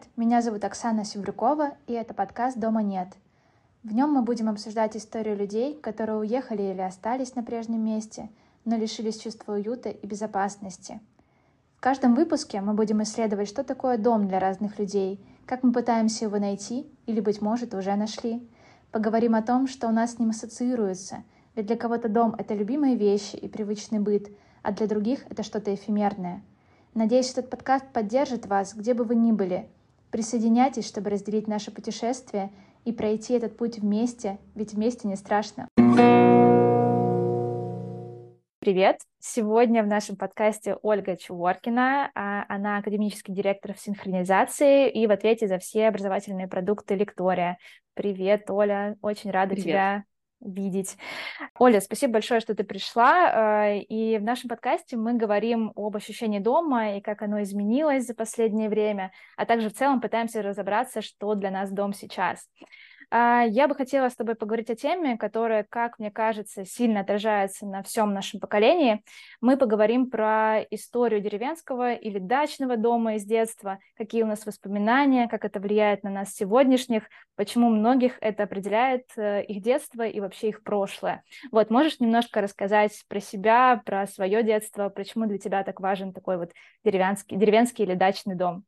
привет! Меня зовут Оксана Севрюкова, и это подкаст «Дома нет». В нем мы будем обсуждать историю людей, которые уехали или остались на прежнем месте, но лишились чувства уюта и безопасности. В каждом выпуске мы будем исследовать, что такое дом для разных людей, как мы пытаемся его найти или, быть может, уже нашли. Поговорим о том, что у нас с ним ассоциируется, ведь для кого-то дом — это любимые вещи и привычный быт, а для других — это что-то эфемерное — Надеюсь, этот подкаст поддержит вас, где бы вы ни были. Присоединяйтесь, чтобы разделить наше путешествие и пройти этот путь вместе, ведь вместе не страшно. Привет! Сегодня в нашем подкасте Ольга Чуворкина. А, она академический директор в синхронизации и в ответе за все образовательные продукты Лектория. Привет, Оля! Очень рада Привет. тебя видеть. Оля, спасибо большое, что ты пришла. Э, и в нашем подкасте мы говорим об ощущении дома и как оно изменилось за последнее время, а также в целом пытаемся разобраться, что для нас дом сейчас. А, я бы хотела с тобой поговорить о теме, которая, как мне кажется, сильно отражается на всем нашем поколении. Мы поговорим про историю деревенского или дачного дома из детства, какие у нас воспоминания, как это влияет на нас сегодняшних, почему многих это определяет э, их детство и вообще их прошлое. Вот, можешь немножко рассказать про себя, про свое детство, почему для тебя так важен такой вот деревенский, деревенский или дачный дом?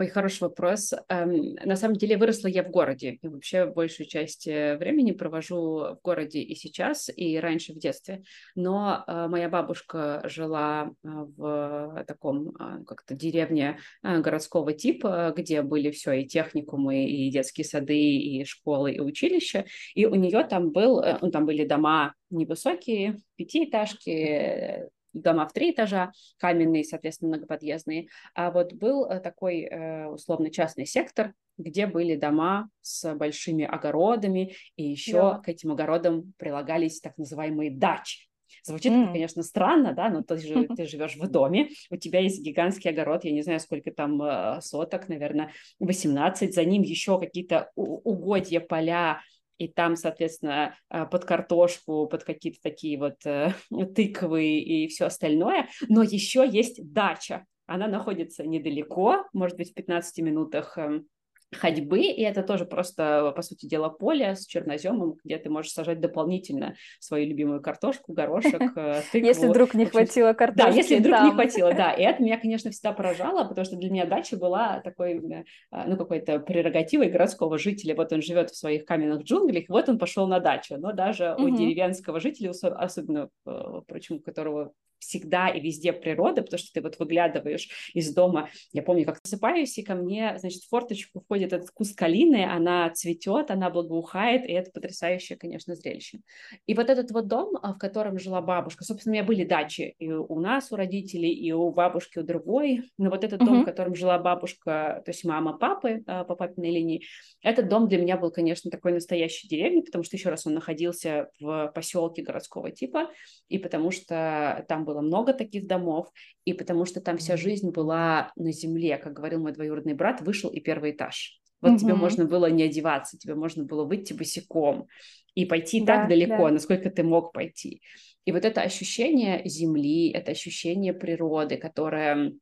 Ой, хороший вопрос. Эм, на самом деле выросла я в городе. И вообще большую часть э, времени провожу в городе и сейчас, и раньше в детстве. Но э, моя бабушка жила э, в таком как-то деревне городского типа, где были все и техникумы, и детские сады, и школы, и училища. И у нее там был, ну, там были дома невысокие, пятиэтажки, дома в три этажа, каменные, соответственно, многоподъездные. А вот был э, такой э, условно частный сектор, где были дома с большими огородами, и еще да. к этим огородам прилагались так называемые дачи. Звучит mm. конечно, странно, да, но ты, же, ты живешь в доме, у тебя есть гигантский огород, я не знаю, сколько там э, соток, наверное, 18, за ним еще какие-то угодья, поля, и там, соответственно, а, под картошку, под какие-то такие вот э, тыквы и все остальное. Но еще есть дача. Она находится недалеко, может быть, в 15 минутах эм, ходьбы, и это тоже просто, по сути дела, поле с черноземом, где ты можешь сажать дополнительно свою любимую картошку, горошек, э, тыкву. Если вдруг не хватило картошки Да, если вдруг не хватило, да. И это меня, конечно, всегда поражало, потому что для меня дача была такой, э, ну, какой-то прерогативой городского жителя. Вот он живет в своих каменных джунглях, вот он пошел на дачу. Но даже у деревенского жителя, особенно, э, впрочем, у которого всегда и везде природа, потому что ты вот выглядываешь из дома. Я помню, как засыпаюсь, и ко мне, значит, в форточку входит этот куст калины, она цветет, она благоухает, и это потрясающее, конечно, зрелище. И вот этот вот дом, а, в котором жила бабушка, собственно, у меня были дачи и у нас, у родителей, и у бабушки, у другой, но вот этот uh-huh. дом, в котором жила бабушка, то есть мама папы а, по папиной линии, этот дом для меня был, конечно, такой настоящей деревней, потому что, еще раз, он находился в поселке городского типа, и потому что там было много таких домов, и потому что там вся жизнь была на земле, как говорил мой двоюродный брат, вышел и первый этаж. Вот угу. тебе можно было не одеваться, тебе можно было выйти босиком и пойти да, так далеко, да. насколько ты мог пойти. И вот это ощущение земли, это ощущение природы, которое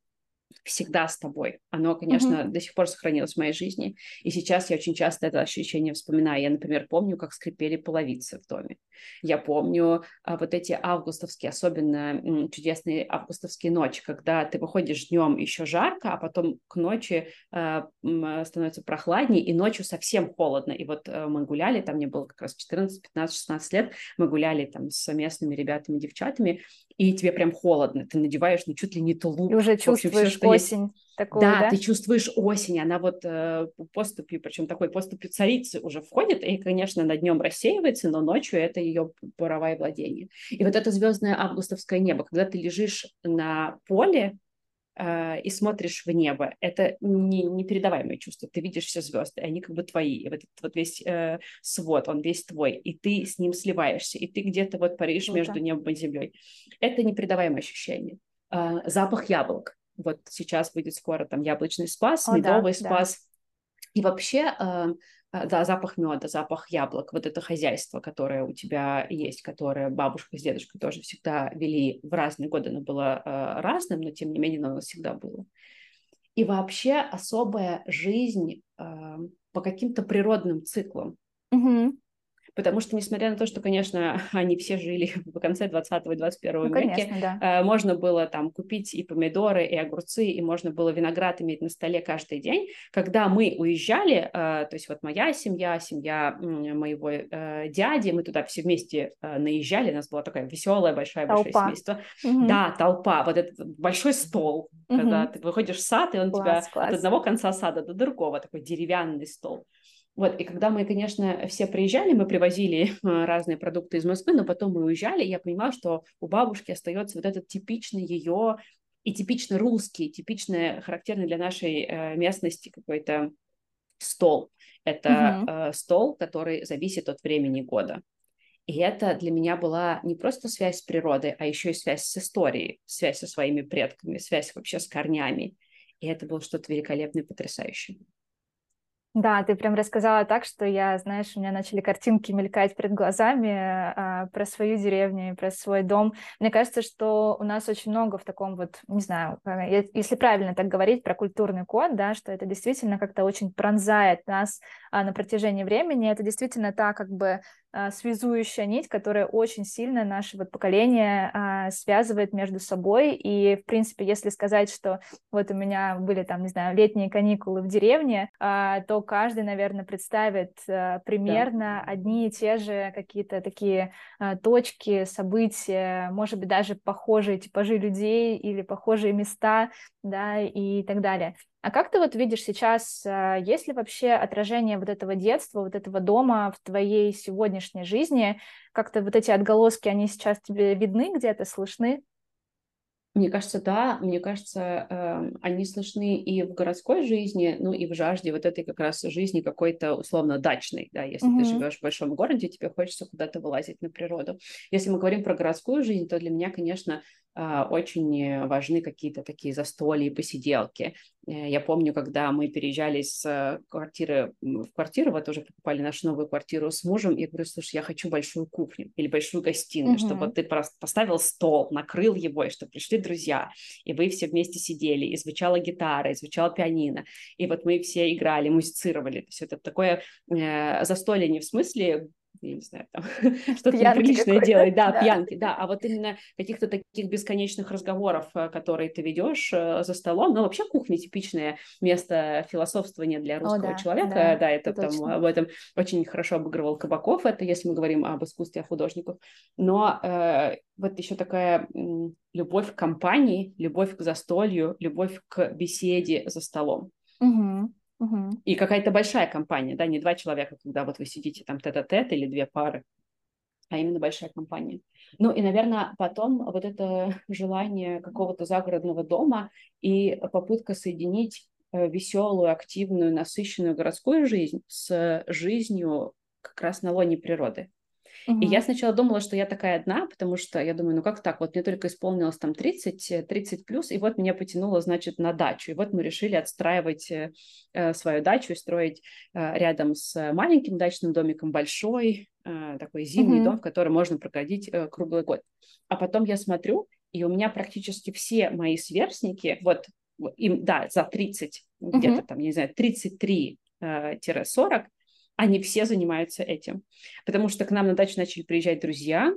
всегда с тобой. Оно, конечно, mm-hmm. до сих пор сохранилось в моей жизни. И сейчас я очень часто это ощущение вспоминаю. Я, например, помню, как скрипели половицы в доме. Я помню а, вот эти августовские, особенно м, чудесные августовские ночи, когда ты выходишь днем еще жарко, а потом к ночи а, м, становится прохладнее, и ночью совсем холодно. И вот а, мы гуляли, там мне было как раз 14, 15, 16 лет, мы гуляли там с местными ребятами, девчатами, и тебе прям холодно, ты надеваешь, ну, чуть ли не тулуп. И уже чувствуешь общем, все, осень есть. такую, да, да? ты чувствуешь осень, она вот э, поступью, причем такой поступью царицы уже входит, и, конечно, на днем рассеивается, но ночью это ее паровое владение. И вот это звездное августовское небо, когда ты лежишь на поле, и смотришь в небо, это не, непередаваемое чувство. Ты видишь все звезды, они как бы твои. И вот этот вот весь э, свод, он весь твой, и ты с ним сливаешься, и ты где-то вот паришь Круто. между небом и землей. Это непередаваемое ощущение. Э, запах яблок. Вот сейчас будет скоро там яблочный спас, О, медовый да, спас. Да. И вообще э, а, да, запах меда, запах яблок, вот это хозяйство, которое у тебя есть, которое бабушка с дедушкой тоже всегда вели в разные годы, оно было э, разным, но тем не менее оно всегда было. и вообще особая жизнь э, по каким-то природным циклам. Угу. Потому что, несмотря на то, что, конечно, они все жили в конце 20 и 21 ну, веке, конечно, да. э, можно было там купить и помидоры, и огурцы, и можно было виноград иметь на столе каждый день. Когда мы уезжали, э, то есть вот моя семья, семья моего э, дяди, мы туда все вместе наезжали, у нас была такая веселая, большая, большое семейство. Угу. Да, толпа, вот этот большой стол, угу. когда ты выходишь в сад, и он класс, тебя класс. от одного конца сада до другого, такой деревянный стол. Вот, и когда мы, конечно, все приезжали, мы привозили разные продукты из Москвы, но потом мы уезжали, и я понимала, что у бабушки остается вот этот типичный ее и типично русский, типичный, характерный для нашей э, местности какой-то стол. Это угу. э, стол, который зависит от времени года. И это для меня была не просто связь с природой, а еще и связь с историей, связь со своими предками, связь вообще с корнями. И это было что-то великолепное, потрясающее. Да, ты прям рассказала так, что я, знаешь, у меня начали картинки мелькать перед глазами а, про свою деревню, про свой дом. Мне кажется, что у нас очень много в таком вот, не знаю, если правильно так говорить про культурный код, да, что это действительно как-то очень пронзает нас а, на протяжении времени. Это действительно та как бы а, связующая нить, которая очень сильно наше вот поколение а, связывает между собой. И, в принципе, если сказать, что вот у меня были там, не знаю, летние каникулы в деревне, а, то каждый, наверное, представит а, примерно да. одни и те же какие-то такие а, точки, события, может быть, даже похожие типажи людей или похожие места, да, и так далее. А как ты вот видишь сейчас, а, есть ли вообще отражение вот этого детства, вот этого дома в твоей сегодняшней жизни? Как-то вот эти отголоски, они сейчас тебе видны где-то, слышны? Мне кажется, да, мне кажется, э, они слышны и в городской жизни, ну и в жажде вот этой как раз жизни какой-то условно дачной, да, если mm-hmm. ты живешь в большом городе, тебе хочется куда-то вылазить на природу. Если мы говорим про городскую жизнь, то для меня, конечно, очень важны какие-то такие застолья и посиделки. Э, я помню, когда мы переезжали с квартиры в квартиру, вот уже покупали нашу новую квартиру с мужем, я говорю, слушай, я хочу большую кухню или большую гостиную, mm-hmm. чтобы ты просто поставил стол, накрыл его, и чтобы пришли друзья, и вы все вместе сидели, и звучала гитара, и звучала пианино, и вот мы все играли, музицировали. То есть это такое э, застолье не в смысле я не знаю, там что-то неприличное делать, да, да, пьянки, да, а вот именно каких-то таких бесконечных разговоров, э, которые ты ведешь э, за столом, ну, вообще кухня типичное место философствования для русского О, да, человека, да, да это, это там точно. об этом очень хорошо обыгрывал Кабаков, это если мы говорим об искусстве, о художниках, но э, вот еще такая любовь к компании, любовь к застолью, любовь к беседе за столом. Угу. И какая-то большая компания, да, не два человека, когда вот вы сидите там тет-а-тет или две пары, а именно большая компания. Ну и, наверное, потом вот это желание какого-то загородного дома и попытка соединить э, веселую, активную, насыщенную городскую жизнь с жизнью как раз на лоне природы. И я сначала думала, что я такая одна, потому что я думаю, ну как так, вот мне только исполнилось там 30, 30 э, плюс, и вот меня потянуло, значит, на дачу. И вот мы решили отстраивать э, э свою дачу и строить э, рядом с маленьким дачным домиком большой, э, такой зимний угу. дом, в котором можно проходить э, круглый год. А потом я смотрю, и у меня практически все мои сверстники, вот им, да, за 30, угу. где-то там, не знаю, 33-40, они все занимаются этим. Потому что к нам на дачу начали приезжать друзья,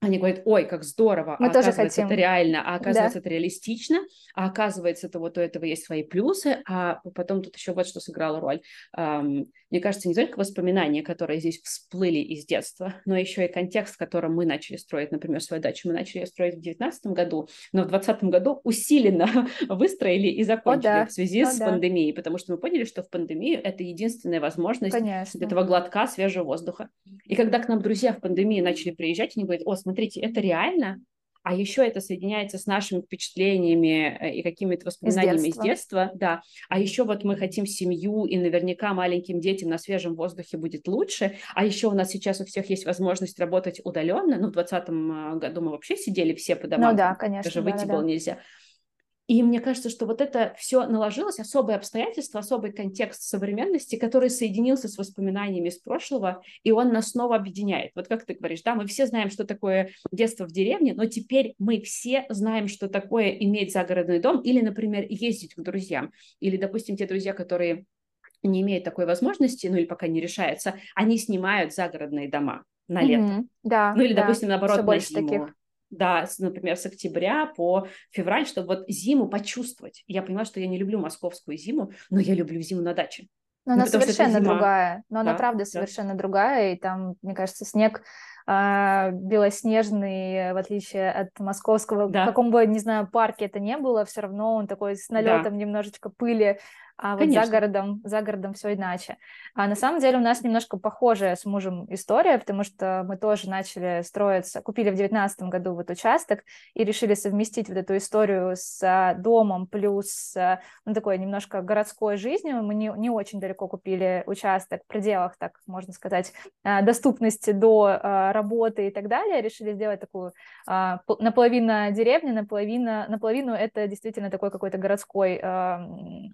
они говорят, ой, как здорово, Мы а тоже оказывается хотим. это реально, а оказывается да. это реалистично, а оказывается это вот у этого есть свои плюсы, а потом тут еще вот что сыграло роль. Um, мне кажется, не только воспоминания, которые здесь всплыли из детства, но еще и контекст, в котором мы начали строить, например, свою дачу. Мы начали ее строить в 2019 году, но в 2020 году усиленно выстроили и закончили О, да. в связи О, с да. пандемией, потому что мы поняли, что в пандемию это единственная возможность Конечно. этого глотка свежего воздуха. И когда к нам друзья в пандемии начали приезжать, они говорят, о, смотрите, это реально, а еще это соединяется с нашими впечатлениями э, и какими-то воспоминаниями из детства. из детства, да. А еще вот мы хотим семью, и наверняка маленьким детям на свежем воздухе будет лучше. А еще у нас сейчас у всех есть возможность работать удаленно. Ну, в 2020 э, году мы вообще сидели все по домам. Ну да, конечно. Даже выйти да, было да. нельзя. И мне кажется, что вот это все наложилось, особые обстоятельства, особый контекст современности, который соединился с воспоминаниями из прошлого, и он нас снова объединяет. Вот как ты говоришь, да, мы все знаем, что такое детство в деревне, но теперь мы все знаем, что такое иметь загородный дом или, например, ездить к друзьям. Или, допустим, те друзья, которые не имеют такой возможности, ну или пока не решаются, они снимают загородные дома на лето. Mm-hmm. Да, ну или, да. допустим, наоборот, на зиму. Таких да, с, например, с октября по февраль, чтобы вот зиму почувствовать. Я поняла, что я не люблю московскую зиму, но я люблю зиму на даче. Но ну, она совершенно другая. Но да, она правда да. совершенно другая. И там, мне кажется, снег э, белоснежный, в отличие от московского, да. в каком бы, не знаю, парке это не было, все равно он такой с налетом да. немножечко пыли а вот за городом, за городом все иначе. А на самом деле у нас немножко похожая с мужем история, потому что мы тоже начали строиться, купили в девятнадцатом году вот участок и решили совместить вот эту историю с домом плюс ну, такой немножко городской жизнью. Мы не, не очень далеко купили участок в пределах, так можно сказать, а, доступности до а, работы и так далее. Решили сделать такую наполовину деревню, наполовину, наполовину это действительно такой какой-то городской,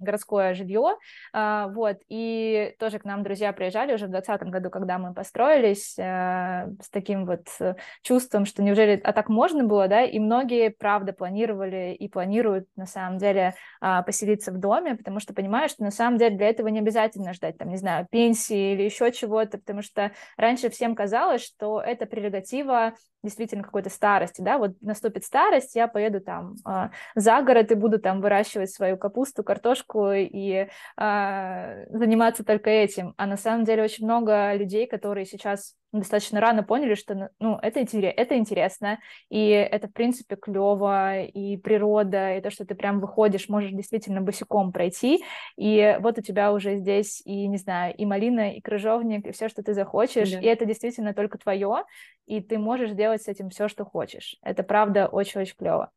городское жилье, а, вот, и тоже к нам друзья приезжали уже в 2020 году, когда мы построились, э, с таким вот э, чувством, что неужели, а так можно было, да, и многие, правда, планировали и планируют, на самом деле, а, поселиться в доме, потому что понимают, что на самом деле для этого не обязательно ждать, там, не знаю, пенсии или еще чего-то, потому что раньше всем казалось, что это прерогатива действительно какой-то старости, да, вот наступит старость, я поеду там э, за город и буду там выращивать свою капусту, картошку и э, заниматься только этим. А на самом деле очень много людей, которые сейчас достаточно рано поняли, что ну, это, это интересно, и это, в принципе, клево, и природа, и то, что ты прям выходишь, можешь действительно босиком пройти, и вот у тебя уже здесь и, не знаю, и малина, и крыжовник, и все, что ты захочешь, да. и это действительно только твое, и ты можешь делать с этим все, что хочешь. Это, правда, очень-очень клево.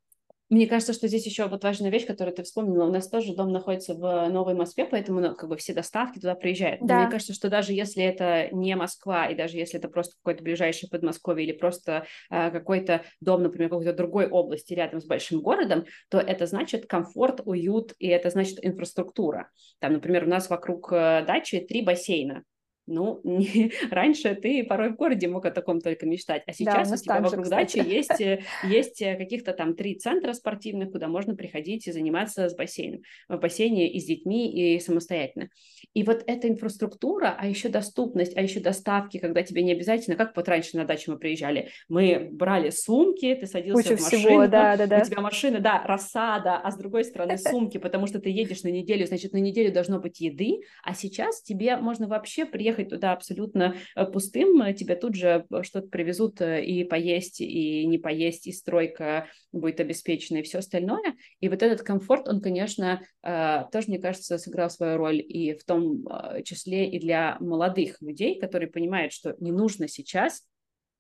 Мне кажется, что здесь еще вот важная вещь, которую ты вспомнила. У нас тоже дом находится в Новой Москве, поэтому ну, как бы все доставки туда приезжают. Да. Но мне кажется, что даже если это не Москва, и даже если это просто какой-то ближайший Подмосковье или просто э, какой-то дом, например, какой-то другой области рядом с большим городом, то это значит комфорт, уют, и это значит инфраструктура. Там, например, у нас вокруг э, дачи три бассейна. Ну, не, раньше ты порой в городе мог о таком только мечтать, а сейчас да, у, тебя вокруг кстати. дачи есть, э, есть э, каких-то там три центра спортивных, куда можно приходить и заниматься с бассейном, в бассейне и с детьми, и самостоятельно. И вот эта инфраструктура, а еще доступность, а еще доставки, когда тебе не обязательно, как вот раньше на дачу мы приезжали, мы брали сумки, ты садился Куча в машину, всего, да, да, да. у тебя машина, да, рассада, а с другой стороны сумки, потому что ты едешь на неделю, значит, на неделю должно быть еды, а сейчас тебе можно вообще приехать приехать туда абсолютно э, пустым, э, тебе тут же э, что-то привезут и поесть, и не поесть, и стройка будет обеспечена, и все остальное. И вот этот комфорт, он, конечно, тоже, мне кажется, сыграл свою роль и в том числе и для молодых людей, которые понимают, что не нужно сейчас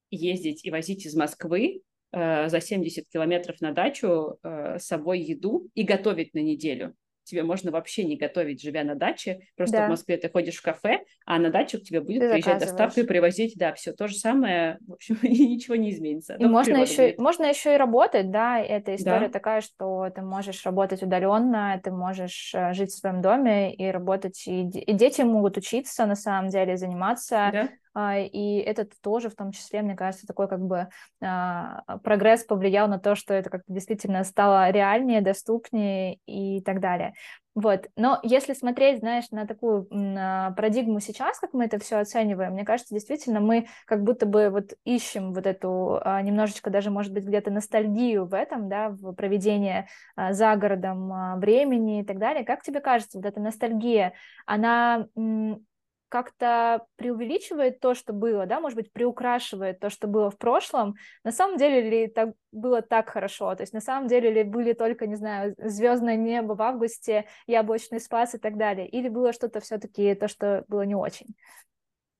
ездить и возить из Москвы за 70 километров на дачу с собой еду и готовить на неделю тебе можно вообще не готовить, живя на даче. Просто да. в Москве ты ходишь в кафе, а на дачу к тебе будет ты приезжать доставка и привозить, да, все то же самое, в общем, ничего не изменится. И можно еще, будет. можно еще и работать, да, эта история да. такая, что ты можешь работать удаленно, ты можешь э, жить в своем доме и работать, и, и дети могут учиться, на самом деле, заниматься да а, и это тоже в том числе, мне кажется, такой как бы а, прогресс повлиял на то, что это как-то действительно стало реальнее, доступнее и так далее. Вот. Но если смотреть, знаешь, на такую на парадигму сейчас, как мы это все оцениваем, мне кажется, действительно, мы как будто бы вот ищем вот эту а, немножечко даже, может быть, где-то ностальгию в этом, да, в проведении за городом времени и так далее. Как тебе кажется, вот эта ностальгия, она как-то преувеличивает то, что было, да, может быть, приукрашивает то, что было в прошлом, на самом деле ли так было так хорошо, то есть на самом деле ли были только, не знаю, звездное небо в августе, яблочный спас и так далее, или было что-то все-таки то, что было не очень?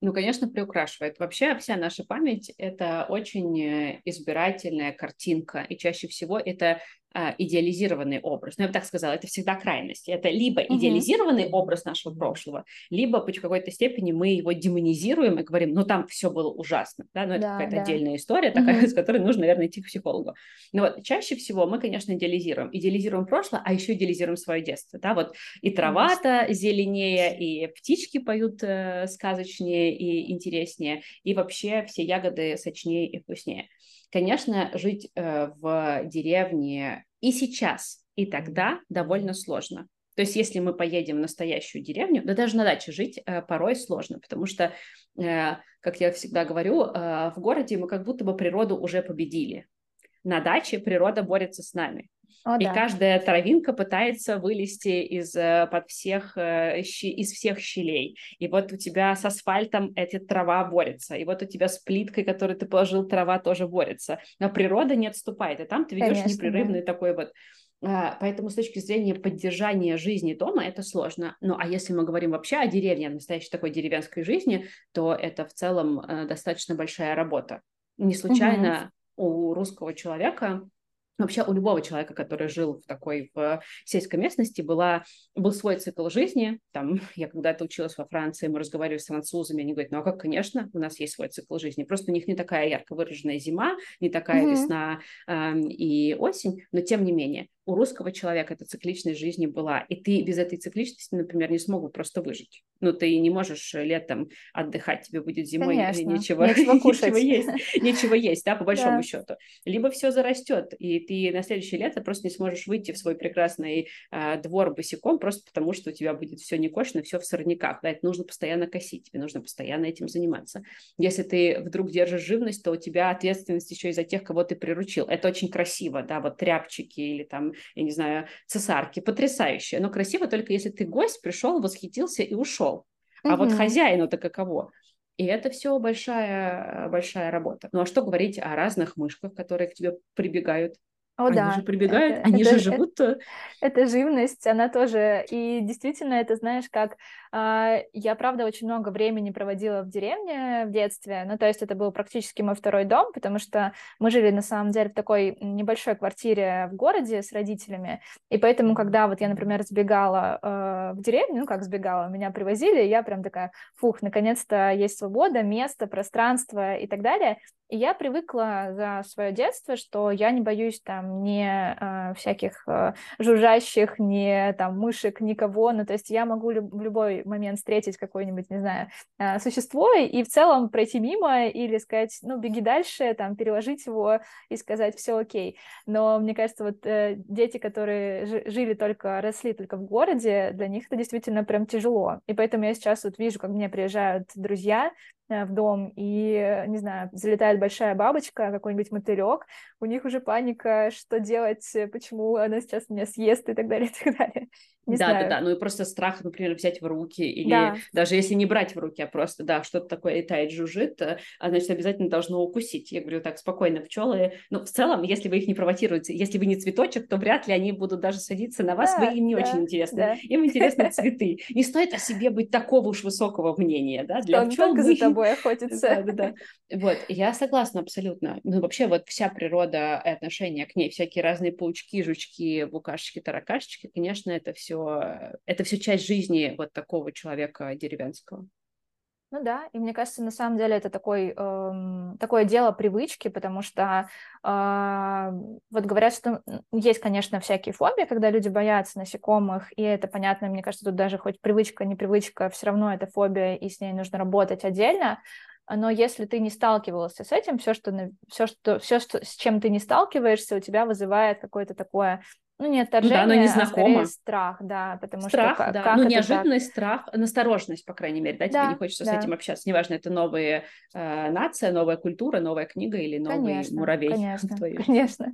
Ну, конечно, приукрашивает. Вообще вся наша память — это очень э, избирательная картинка, и чаще всего это идеализированный образ. Ну, я бы так сказала, это всегда крайность. Это либо идеализированный mm-hmm. образ нашего прошлого, либо по какой-то степени мы его демонизируем и говорим, ну, там все было ужасно, да, ну, это да, какая-то да. отдельная история такая, mm-hmm. с которой нужно, наверное, идти к психологу. Но вот чаще всего мы, конечно, идеализируем. Идеализируем прошлое, а еще идеализируем свое детство, да, вот и трава-то зеленее, и птички поют э, сказочнее и интереснее, и вообще все ягоды сочнее и вкуснее. Конечно, жить э, в деревне и сейчас, и тогда довольно сложно. То есть, если мы поедем в настоящую деревню, да даже на даче жить э, порой сложно, потому что, э, как я всегда говорю, э, в городе мы как будто бы природу уже победили. На даче природа борется с нами. О, и да. каждая травинка пытается вылезти из э, под всех э, из всех щелей. И вот у тебя с асфальтом эта трава борется, и вот у тебя с плиткой, которую ты положил, трава тоже борется. Но природа не отступает, и там ты ведешь Конечно, непрерывный да. такой вот а, Поэтому с точки зрения поддержания жизни дома это сложно. Ну а если мы говорим вообще о деревне, о настоящей такой деревенской жизни, то это в целом э, достаточно большая работа. Не случайно угу. у русского человека Вообще у любого человека, который жил в такой в сельской местности, была, был свой цикл жизни. Там, я когда-то училась во Франции, мы разговаривали с французами, они говорят, ну а как, конечно, у нас есть свой цикл жизни. Просто у них не такая ярко выраженная зима, не такая mm-hmm. весна э, и осень, но тем не менее у русского человека эта цикличность жизни была, и ты без этой цикличности, например, не смог бы просто выжить. Ну, ты не можешь летом отдыхать, тебе будет зимой Конечно. нечего, нечего, кушать. нечего есть, нечего есть, да, по большому да. счету. Либо все зарастет, и ты на следующее лето просто не сможешь выйти в свой прекрасный э, двор босиком, просто потому что у тебя будет все не кошено, все в сорняках, да, это нужно постоянно косить, тебе нужно постоянно этим заниматься. Если ты вдруг держишь живность, то у тебя ответственность еще и за тех, кого ты приручил. Это очень красиво, да, вот тряпчики или там я не знаю, цесарки, потрясающее. Но красиво только если ты гость, пришел, восхитился и ушел. А угу. вот хозяину-то каково? И это все большая, большая работа. Ну а что говорить о разных мышках, которые к тебе прибегают? О, они да. же прибегают, это, они это, же живут. Это, это живность, она тоже. И действительно, это знаешь, как э, я, правда, очень много времени проводила в деревне в детстве. Ну, то есть это был практически мой второй дом, потому что мы жили на самом деле в такой небольшой квартире в городе с родителями. И поэтому, когда вот я, например, сбегала э, в деревню, ну как сбегала, меня привозили, я прям такая, фух, наконец-то есть свобода, место, пространство и так далее. И я привыкла за свое детство, что я не боюсь там ни э, всяких э, жужжащих, ни там мышек, никого. Ну, то есть я могу люб- в любой момент встретить какое-нибудь, не знаю, э, существо и в целом пройти мимо или сказать, ну, беги дальше, там, переложить его и сказать, все окей. Но мне кажется, вот э, дети, которые жили только, росли только в городе, для них это действительно прям тяжело. И поэтому я сейчас вот вижу, как мне приезжают друзья, в дом, и, не знаю, залетает большая бабочка, какой-нибудь мотылек, у них уже паника, что делать, почему она сейчас меня съест и так далее, и так далее. Не да, знаю. да, да, ну и просто страх, например, взять в руки, или да. даже если не брать в руки, а просто, да, что-то такое летает, жужжит, э, а значит, обязательно должно укусить. Я говорю, так, спокойно, пчелы, ну, в целом, если вы их не провоцируете, если вы не цветочек, то вряд ли они будут даже садиться на вас, да, вы им не да, очень интересны, да. им интересны цветы. Не стоит о себе быть такого уж высокого мнения, да, для пчел. мы... тобой охотится. Да, да, да. Вот, я согласна абсолютно. Ну, вообще, вот вся природа и отношение к ней, всякие разные паучки, жучки, букашечки, таракашечки, конечно, это все это все часть жизни вот такого человека деревенского. Ну да, и мне кажется, на самом деле это такой, эм, такое дело привычки, потому что э, вот говорят, что есть, конечно, всякие фобии, когда люди боятся насекомых, и это понятно, мне кажется, тут даже хоть привычка, не привычка, все равно это фобия, и с ней нужно работать отдельно. Но если ты не сталкивался с этим, все, что, все, что, все, что, с чем ты не сталкиваешься, у тебя вызывает какое-то такое ну, не отторжение, ну, да, но не знакомо. а страх, да, потому страх, что... да. Как ну, неожиданность, так? страх, настороженность, по крайней мере, да, да тебе не хочется да. с этим общаться. Неважно, это новая э, нация, новая культура, новая книга или новый конечно, муравей. Конечно, конечно.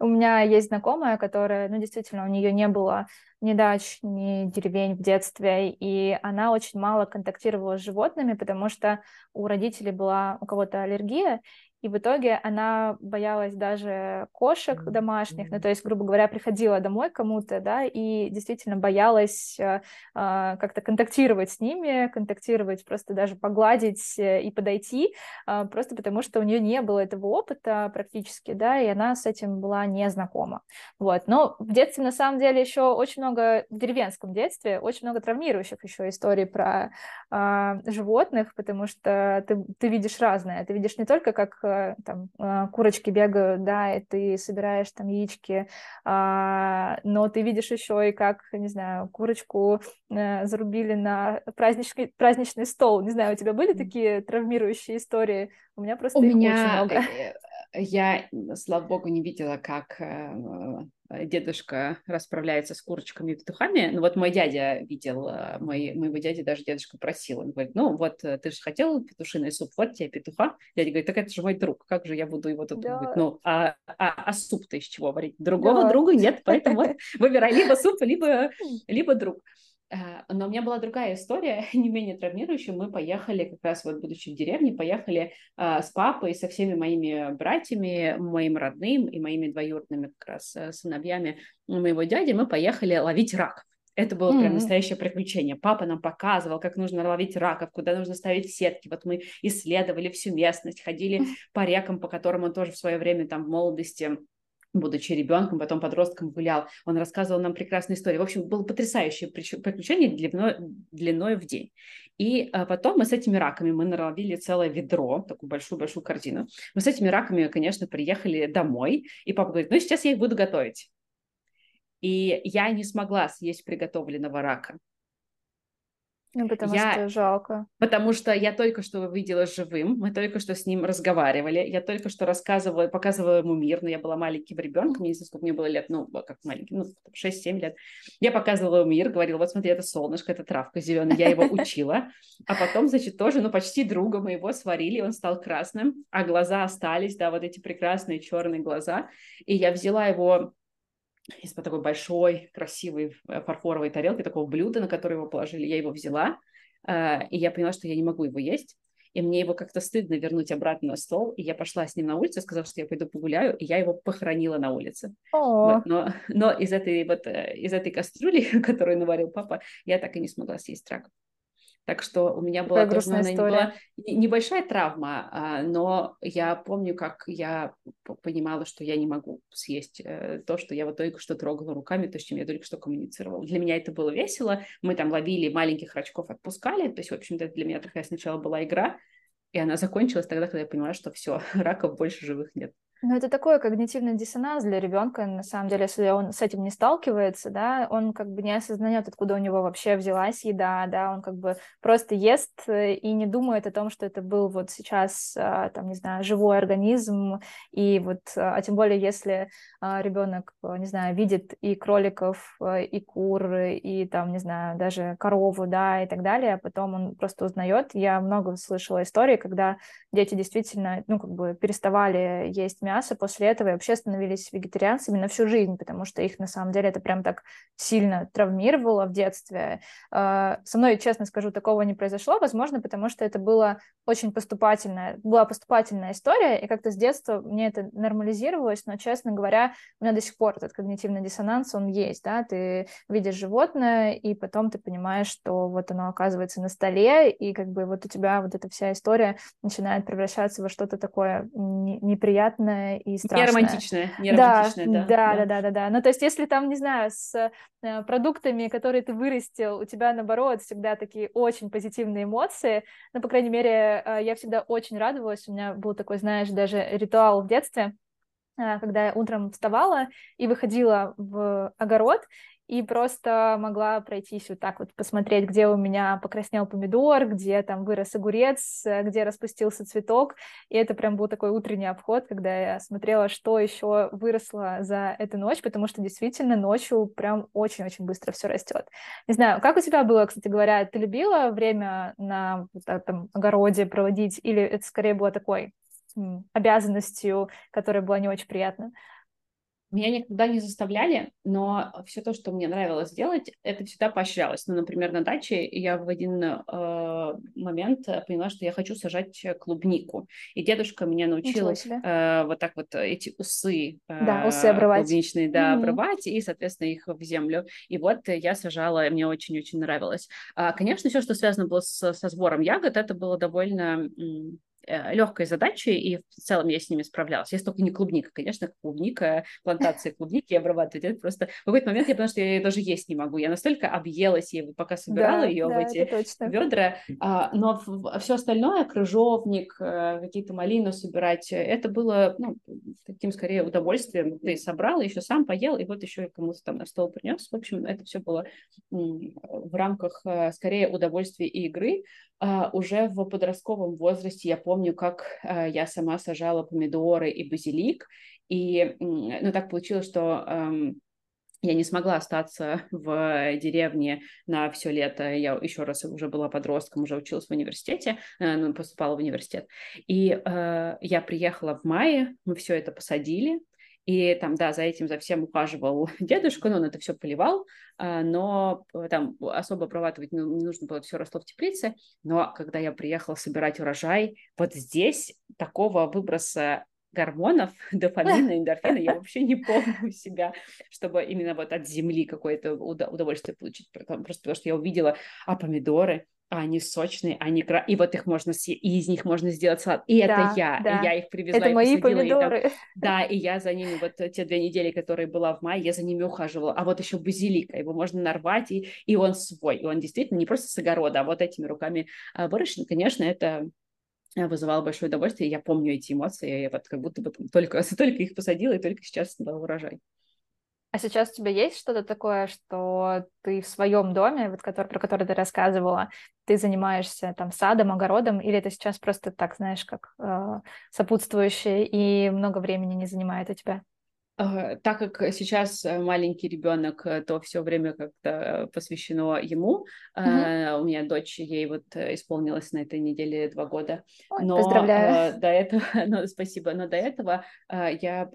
У меня есть знакомая, которая, ну, действительно, у нее не было ни дач, ни деревень в детстве, и она очень мало контактировала с животными, потому что у родителей была у кого-то аллергия, и в итоге она боялась даже кошек домашних, ну, то есть, грубо говоря, приходила домой кому-то, да, и действительно боялась э, а, как-то контактировать с ними, контактировать, просто даже погладить э, и подойти, э, просто потому что у нее не было этого опыта практически, да, и она с этим была не знакома, вот. Но в детстве, на самом деле, еще очень много, в деревенском детстве, очень много травмирующих еще историй про э, животных, потому что ты, ты видишь разное, ты видишь не только как там а, курочки бегают, да, и ты собираешь там яички, а, но ты видишь еще и как, не знаю, курочку э, зарубили на праздничный, праздничный стол. Не знаю, у тебя были такие травмирующие истории? У меня просто у их меня... очень много. Э, я, слава богу, не видела, как э, Э, дедушка расправляется с курочками и петухами. Ну вот мой дядя видел, мой, моего дяди даже дедушка просил. Он говорит, ну вот ты же хотел петушиный суп, вот тебе петуха. Дядя говорит, так это же мой друг, как же я буду его тут... Да. Говорит, ну а, а, а суп-то из чего варить? Другого да. друга нет, поэтому выбирай либо суп, либо, либо друг. Э, но у меня была другая история, не менее травмирующая. Мы поехали, как раз вот будучи в деревне, поехали э, с папой, со всеми моими братьями, моим родным и моими двоюродными как раз э, сыновьями моего дяди. Мы поехали ловить раков. Это было mm-hmm. прям настоящее приключение. Папа нам показывал, как нужно ловить раков, куда нужно ставить сетки. Вот мы исследовали всю местность, ходили mm-hmm. по рекам, по которым он тоже в свое время там в молодости будучи ребенком, потом подростком гулял. Он рассказывал нам прекрасные истории. В общем, было потрясающее приключение длиной, длиной в день. И а, потом мы с этими раками, мы наловили целое ведро, такую большую-большую корзину. Мы с этими раками, конечно, приехали домой, и папа говорит, ну, сейчас я их буду готовить. И я не смогла съесть приготовленного рака. Ну, потому я... что жалко. Потому что я только что его видела живым, мы только что с ним разговаривали, я только что рассказывала, показывала ему мир, но я была маленьким ребенком, не знаю, сколько мне было лет, ну, как маленький, ну, 6-7 лет. Я показывала ему мир, говорила, вот смотри, это солнышко, это травка зеленая, я его учила. А потом, значит, тоже, ну, почти друга моего сварили, он стал красным, а глаза остались, да, вот эти прекрасные черные глаза. И я взяла его из-под такой большой, красивой э, фарфоровой тарелки, такого блюда, на которое его положили. Я его взяла, э, и я поняла, что я не могу его есть. И мне его как-то стыдно вернуть обратно на стол. И я пошла с ним на улицу, сказав, что я пойду погуляю, и я его похоронила на улице. Вот, но, но из этой вот э, из этой кастрюли, которую наварил папа, я так и не смогла съесть рак. Так что у меня была, тоже, наверное, была небольшая травма, а, но я помню, как я понимала, что я не могу съесть э, то, что я вот только что трогала руками, то, с чем я только что коммуницировала. Для меня это было весело. Мы там ловили маленьких рачков, отпускали. То есть, в общем-то, для меня такая сначала была игра, и она закончилась тогда, когда я поняла, что все, раков больше живых нет. Ну, это такой когнитивный диссонанс для ребенка, на самом деле, если он с этим не сталкивается, да, он как бы не осознает, откуда у него вообще взялась еда, да, он как бы просто ест э, и не думает о том, что это был вот сейчас, а, там, не знаю, живой организм, и вот, а, тем более, если а, ребенок, не знаю, видит и кроликов, э, и кур, и там, не знаю, даже корову, да, и так далее, а потом он просто узнает. Я много слышала истории, когда дети действительно, ну, как бы переставали есть мясо, мясо после этого и вообще становились вегетарианцами на всю жизнь, потому что их на самом деле это прям так сильно травмировало в детстве. А, со мной, честно скажу, такого не произошло, возможно, потому что это было очень поступательная, была поступательная история, и как-то с детства мне это нормализировалось, но, честно говоря, у меня до сих пор этот когнитивный диссонанс, он есть, да, ты видишь животное, и потом ты понимаешь, что вот оно оказывается на столе, и как бы вот у тебя вот эта вся история начинает превращаться во что-то такое неприятное, страшное и страшное. Не романтичное, не романтичное, да. Да, да, да, да, да. Ну, то есть, если там, не знаю, с э, продуктами, которые ты вырастил, у тебя, наоборот, всегда такие очень позитивные эмоции, ну, по крайней мере, э, я всегда очень радовалась, у меня был такой, знаешь, даже ритуал в детстве, э, когда я утром вставала и выходила в огород, и просто могла пройтись вот так вот, посмотреть, где у меня покраснел помидор, где там вырос огурец, где распустился цветок, и это прям был такой утренний обход, когда я смотрела, что еще выросло за эту ночь, потому что действительно ночью прям очень-очень быстро все растет. Не знаю, как у тебя было, кстати говоря, ты любила время на этом огороде проводить, или это скорее было такой обязанностью, которая была не очень приятна? Меня никогда не заставляли, но все то, что мне нравилось делать, это всегда поощрялось. Ну, например, на даче я в один э, момент поняла, что я хочу сажать клубнику. И дедушка меня научил э, вот так вот эти усы, э, да, усы обрывать. клубничные, да, mm-hmm. обрывать, и, соответственно, их в землю. И вот я сажала, мне очень-очень нравилось. А, конечно, все, что связано было с, со сбором ягод, это было довольно Э, легкой задачей, и в целом я с ними справлялась. Если только не клубника, конечно, клубника, плантации клубники обрабатывать. Это просто в какой-то момент я поняла, что я ее даже есть не могу. Я настолько объелась ей, пока собирала да, ее да, в эти ведра. А, но все остальное, крыжовник, э, какие-то малины собирать, это было ну, таким скорее удовольствием. Ты собрал, еще сам поел, и вот еще кому-то там на стол принес. В общем, это все было в рамках э, скорее удовольствия и игры. А, уже в подростковом возрасте я помню, как а, я сама сажала помидоры и базилик, и ну, так получилось, что я не смогла остаться в деревне на все лето. Я еще раз уже была подростком, уже училась в университете, э, ну, поступала в университет. И э, я приехала в мае, мы все это посадили, и там, да, за этим, за всем ухаживал дедушка, но он это все поливал, а, но э, там особо обрабатывать ну, не нужно было, все росло в теплице. Но когда я приехала собирать урожай, вот здесь такого выброса гормонов, дофамина, эндорфина, я вообще не помню себя, чтобы именно вот от земли какое-то удовольствие получить. Просто потому что я увидела, а помидоры, они сочные, они кра... и вот их можно съесть, и из них можно сделать салат. И да, это я, да. и я их привезла это и мои помидоры. И там... Да, и я за ними вот те две недели, которые была в мае, я за ними ухаживала. А вот еще базилика, его можно нарвать, и, и он свой, и он действительно не просто с огорода, а вот этими руками а, выращен. Конечно, это вызывало большое удовольствие, я помню эти эмоции, я вот как будто бы только, только их посадила, и только сейчас дала урожай. А сейчас у тебя есть что-то такое, что ты в своем доме, вот который, про который ты рассказывала, ты занимаешься там садом, огородом, или это сейчас просто так, знаешь, как э, сопутствующее и много времени не занимает у тебя? Так как сейчас э, маленький ребенок, э, то все время как-то посвящено ему. Mm-hmm. У меня дочь, ей вот исполнилось на этой неделе два года. Ой, но поздравляю. до этого, ну, спасибо, но до этого я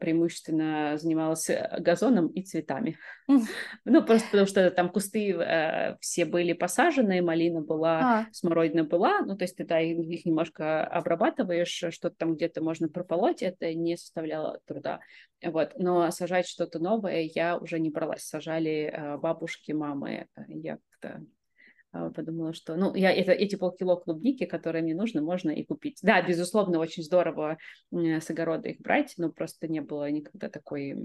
преимущественно занималась газоном и цветами. Mm-hmm. Ну, просто потому что там кусты все были посажены, малина была, а. смородина была, ну, то есть ты да, их немножко обрабатываешь, что-то там где-то можно прополоть, это не составляло труда. Вот. Но сажать что-то новое я уже не бралась. Сажали э, бабушки, мамы. Я как-то э, подумала, что, ну, я это, эти полкило клубники, которые мне нужны, можно и купить. Да, безусловно, очень здорово э, с огорода их брать, но просто не было никогда такой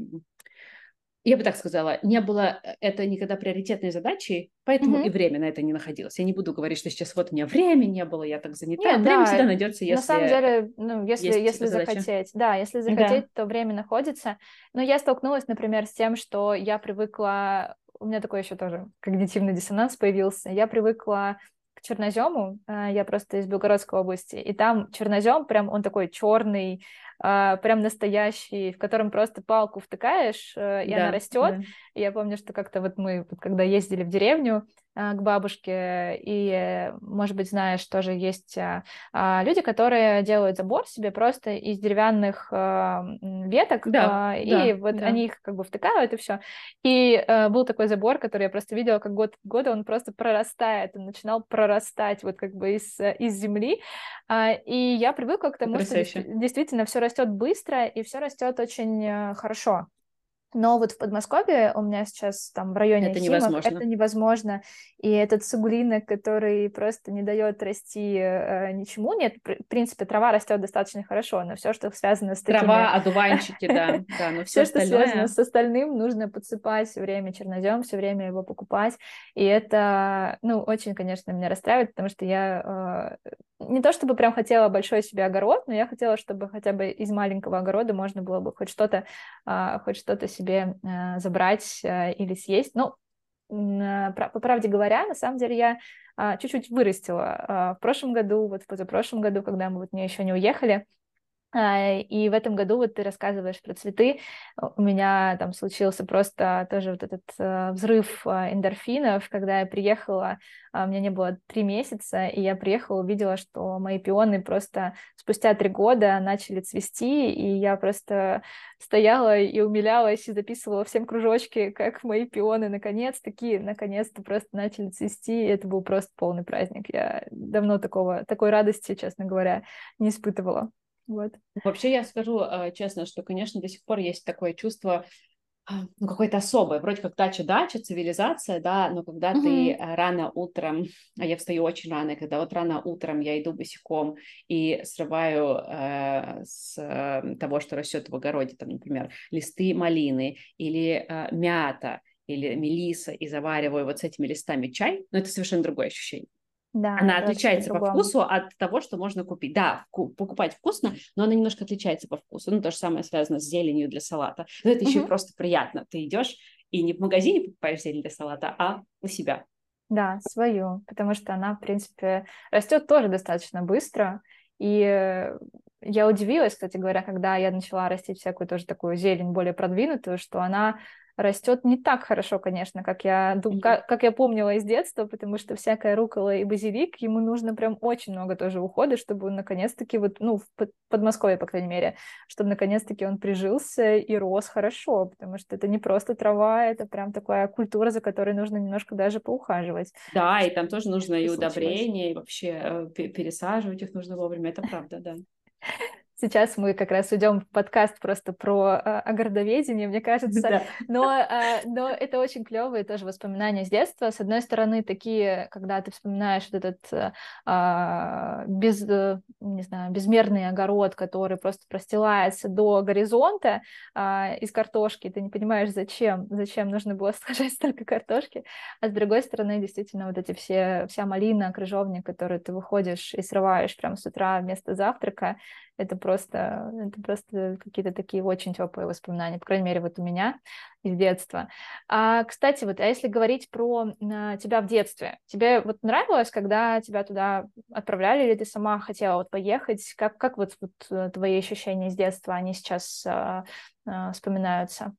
я бы так сказала, не было э, это никогда приоритетной задачей, поэтому mm-hmm. и время на это не находилось. Я не буду говорить, что сейчас вот у меня времени не было, я так занята. Нет, время да, всегда найдется, если На самом деле, ну, если, если захотеть. Да, если захотеть, да. то время находится. Но я столкнулась, например, с тем, что я привыкла... У меня такой еще тоже когнитивный диссонанс появился. Я привыкла к чернозему, э, я просто из Белгородской области, и там чернозем прям он такой черный, прям настоящий, в котором просто палку втыкаешь, э, и да, она растет. Да. Я помню, что как-то вот мы, вот когда ездили в деревню, а, к бабушке, и, может быть, знаешь, тоже есть а, а, люди, которые делают забор себе просто из деревянных веток, да, и да, вот да. они их как бы втыкают, и все. И был такой забор, который я просто видела, как год года он просто прорастает, он начинал прорастать вот как бы из, из земли, и я привыкла к тому, что действительно все растет быстро, и все растет очень э, хорошо. Но вот в Подмосковье у меня сейчас там в районе это Химок, невозможно. это невозможно. И этот суглинок, который просто не дает расти э, ничему, нет, в принципе, трава растет достаточно хорошо, но все, что связано с такими... Трава, одуванчики, да, да, но все, что связано с остальным, нужно подсыпать все время чернозем, все время его покупать. И это, ну, очень, конечно, меня расстраивает, потому что я э, не то чтобы прям хотела большой себе огород, но я хотела, чтобы хотя бы из маленького огорода можно было бы хоть что-то, э, хоть что-то себе э, забрать э, или съесть. Ну, э, по правде говоря, на самом деле я чуть-чуть вырастила в прошлом году, вот в позапрошлом году, когда мы вот не, еще не уехали, А, и в этом году вот ты рассказываешь про цветы. У меня там случился просто тоже вот этот э, взрыв а, эндорфинов, когда я приехала, а, у меня не было три месяца, и я приехала, увидела, что мои пионы просто спустя три года начали цвести, и я просто стояла и умилялась, и записывала всем кружочки, как мои пионы наконец-таки, наконец-то просто начали цвести, и это был просто полный праздник. Я давно такого, такой радости, честно говоря, не испытывала. Вот. Вообще я скажу э, честно, что, конечно, до сих пор есть такое чувство, а, ну, какое-то особое, вроде как дача-дача, цивилизация, да, но когда mm-hmm. ты э, рано утром, а я встаю очень рано, когда вот рано утром я иду босиком и срываю э, с э, того, что растет в огороде, там, например, листы малины или э, мята, или мелиса, и завариваю вот с этими листами чай, но это совершенно другое ощущение. Да, она отличается по вкусу от того, что можно купить. Да, покупать вкусно, но она немножко отличается по вкусу. Ну, то же самое связано с зеленью для салата. Но это еще угу. просто приятно. Ты идешь и не в магазине покупаешь зелень для салата, а у себя. Да, свою, потому что она, в принципе, растет тоже достаточно быстро. И я удивилась, кстати говоря, когда я начала растить всякую тоже такую зелень более продвинутую, что она растет не так хорошо, конечно, как я, как, я помнила из детства, потому что всякая рукола и базилик, ему нужно прям очень много тоже ухода, чтобы он наконец-таки, вот, ну, в Подмосковье, по крайней мере, чтобы наконец-таки он прижился и рос хорошо, потому что это не просто трава, это прям такая культура, за которой нужно немножко даже поухаживать. Да, и там тоже нужно и удобрения, и вообще э, пересаживать их нужно вовремя, это правда, да. Сейчас мы как раз идем в подкаст просто про э, огородоведение, мне кажется. Да. Но, э, но это очень клевые тоже воспоминания с детства. С одной стороны, такие, когда ты вспоминаешь вот этот э, без, не знаю, безмерный огород, который просто простилается до горизонта э, из картошки, ты не понимаешь, зачем, зачем нужно было сажать столько картошки. А с другой стороны, действительно, вот эти все, вся малина, крыжовник, который ты выходишь и срываешь прямо с утра вместо завтрака, это просто, это просто какие-то такие очень теплые воспоминания, по крайней мере, вот у меня из детства. А, кстати, вот, а если говорить про тебя в детстве, тебе вот нравилось, когда тебя туда отправляли, или ты сама хотела вот поехать? Как, как вот, вот э, твои ощущения из детства, они сейчас а, а, вспоминаются?